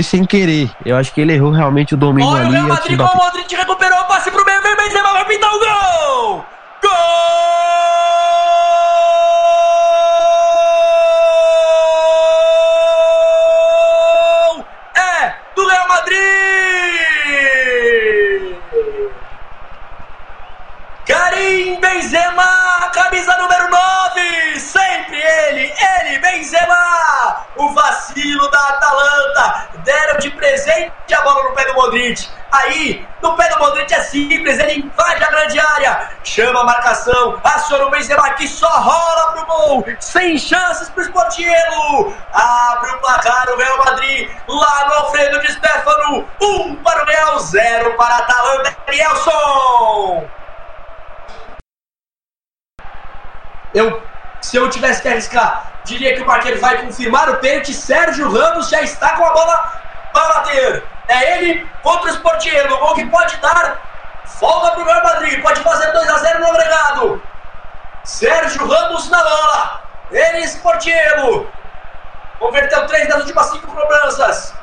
foi sem querer. Eu acho que ele errou realmente o domínio Olha ali. o Real Madrid o Modric recuperou o passe pro meio, vem Benzema, vai pintar o gol! Gol! É do Real Madrid! Karim Benzema, camisa número Modric, aí, no pé do Modric é simples, ele invade a grande área, chama a marcação, aciona o Benzema que só rola pro gol, sem chances pro Sportiello, abre o placar o Real Madrid, lá no Alfredo de Stefano, 1 um para o Real, 0 para a Atalanta, Nelson! Eu, se eu tivesse que arriscar, diria que o Marquinhos vai confirmar o pênalti. Sérgio Ramos já está com a bola para bater. É ele contra o Sportiello. Gol que pode dar folga para o Real Madrid. Pode fazer 2 a 0 no agregado. Sérgio Ramos na bola. Ele, Sportiello. Converteu três das últimas cinco cobranças.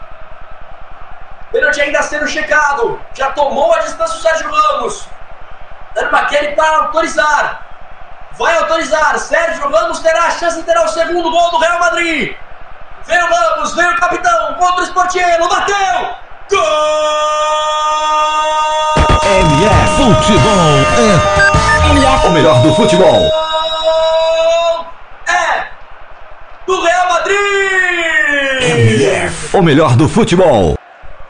Pênalti ainda sendo checado. Já tomou a distância o Sérgio Ramos. Dando Maquele para autorizar. Vai autorizar. Sérgio Ramos terá a chance de ter o segundo gol do Real Madrid. Vem o Ramos, vem o do futebol. É do Real Madrid! MF, o melhor do futebol.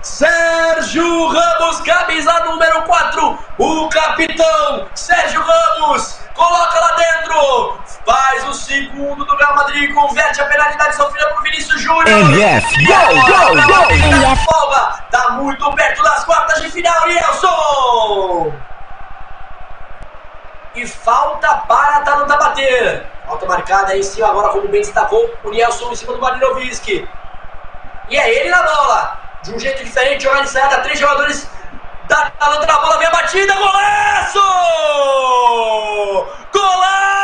Sérgio Ramos, camisa número 4, o capitão Sérgio Ramos, coloca lá dentro, faz o segundo do Real Madrid, converte a penalidade sofrida por Vinícius Júnior. MF, gol, gol, gol. MF. Folga, tá muito perto das quartas de final, Nelson. E falta para a Atalanta bater. Falta marcada aí em cima agora, como bem destacou, o Nelson em cima do Marinovski. E é ele na bola. De um jeito diferente, ensaiada, três jogadores da Atalanta na bola, vem a batida, golaço! Golaço!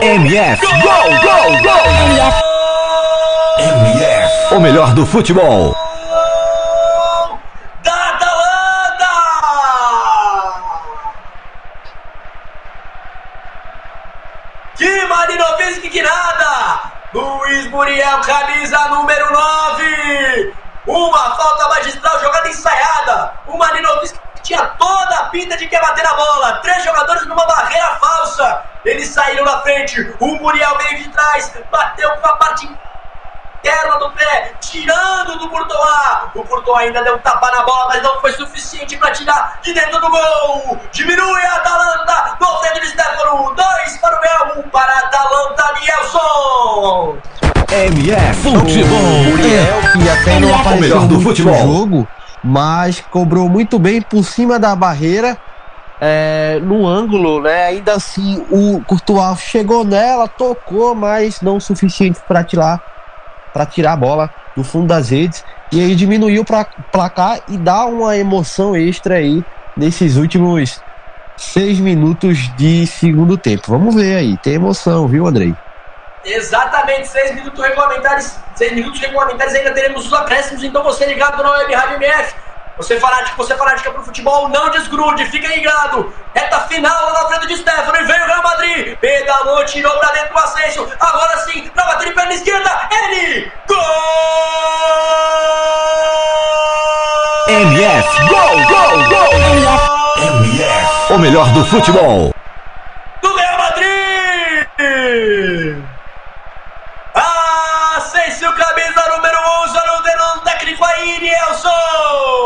MF, gol, gol, gol. MF, o melhor do futebol. Muriel, camisa número 9! Uma falta magistral, jogada ensaiada! O Marinovski tinha toda a pinta de que ia bater a bola! Três jogadores numa barreira falsa! Eles saíram na frente, o Muriel veio de trás, bateu com a parte interna do pé, tirando do Courtois. O Courtois ainda deu um tapa na bola, mas não foi suficiente para tirar de dentro do gol. Diminui a Atalanta, no centro de Stefano. Dois para o Real, um para a Atalanta, Nielson. MF, futebol Muriel, que até não o apareceu melhor do futebol. jogo, mas cobrou muito bem por cima da barreira, é, no ângulo, né? Ainda assim, o Courtois chegou nela, tocou, mas não o suficiente para tirar, para tirar a bola do fundo das redes. E aí diminuiu para placar e dá uma emoção extra aí nesses últimos seis minutos de segundo tempo. Vamos ver aí, tem emoção, viu, Andrei? Exatamente, seis minutos regulamentares. Seis minutos regulamentares, ainda teremos os acréscimos. Então você ligado na Web Rádio MF. Você fanático, você fanática pro futebol, não desgrude, fica ligado. Reta final lá na frente de Stefano e vem o Real Madrid. Pedalou, tirou pra dentro do Ascenso. Agora sim, pra de perna esquerda, ele! Gol! MF, gol, gol, gol. MF, o melhor do futebol.